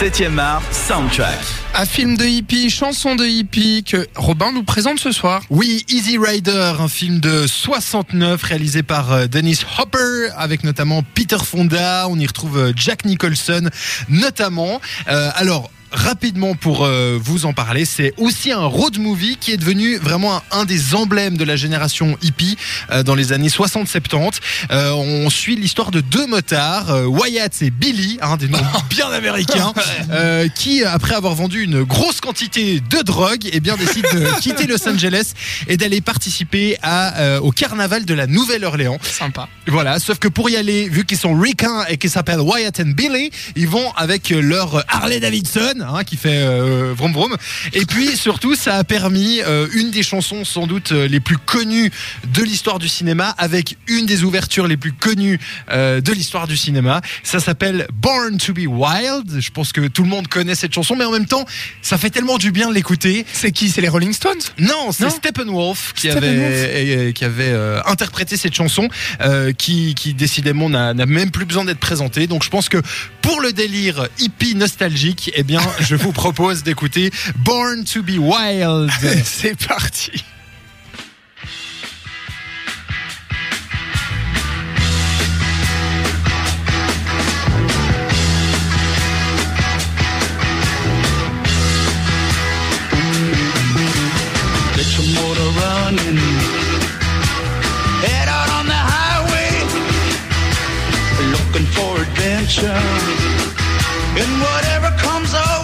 7e art, soundtrack. Un film de hippie, chanson de hippie que Robin nous présente ce soir. Oui, Easy Rider, un film de 69 réalisé par euh, Dennis Hopper avec notamment Peter Fonda. On y retrouve euh, Jack Nicholson notamment. Euh, alors, rapidement pour euh, vous en parler, c'est aussi un road movie qui est devenu vraiment un, un des emblèmes de la génération hippie euh, dans les années 60-70. Euh, on suit l'histoire de deux motards, euh, Wyatt et Billy, hein, des noms bien américains, euh, qui après avoir vendu une grosse quantité de drogue, eh bien décident de quitter Los Angeles et d'aller participer à, euh, au carnaval de la Nouvelle-Orléans. Sympa. Voilà, sauf que pour y aller, vu qu'ils sont ricains et qu'ils s'appellent Wyatt and Billy, ils vont avec leur Harley Davidson, hein, qui fait euh, vroom vroom. Et puis surtout, ça a permis euh, une des chansons sans doute euh, les plus connues de l'histoire du cinéma, avec une des ouvertures les plus connues euh, de l'histoire du cinéma. Ça s'appelle Born to be Wild. Je pense que tout le monde connaît cette chanson, mais en même temps, ça fait tellement du bien de l'écouter. C'est qui? C'est les Rolling Stones? Non, c'est. Steppenwolf qui Steppenwolf? avait, euh, qui avait euh, interprété cette chanson, euh, qui, qui décidément n'a n'a même plus besoin d'être présentée. Donc je pense que pour le délire hippie nostalgique, eh bien, je vous propose d'écouter Born to be Wild. C'est parti. Head out on the highway. Looking for adventure. And whatever comes our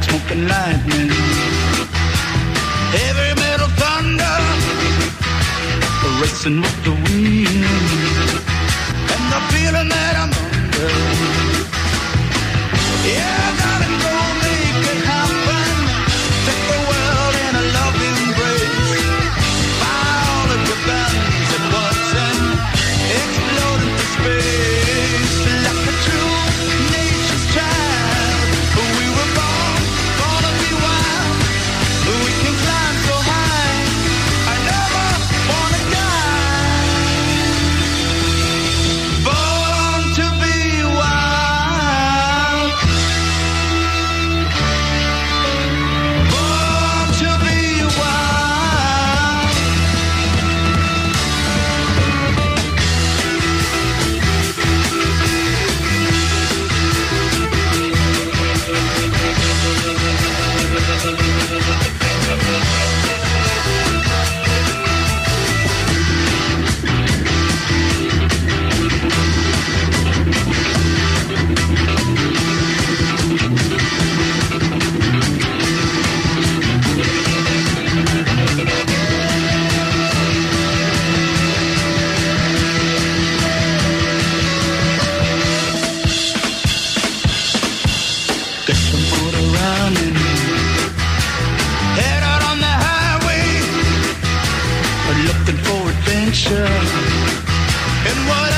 like smoking lightning. Heavy metal thunder racing with the wind. And the feeling that adventure. And why?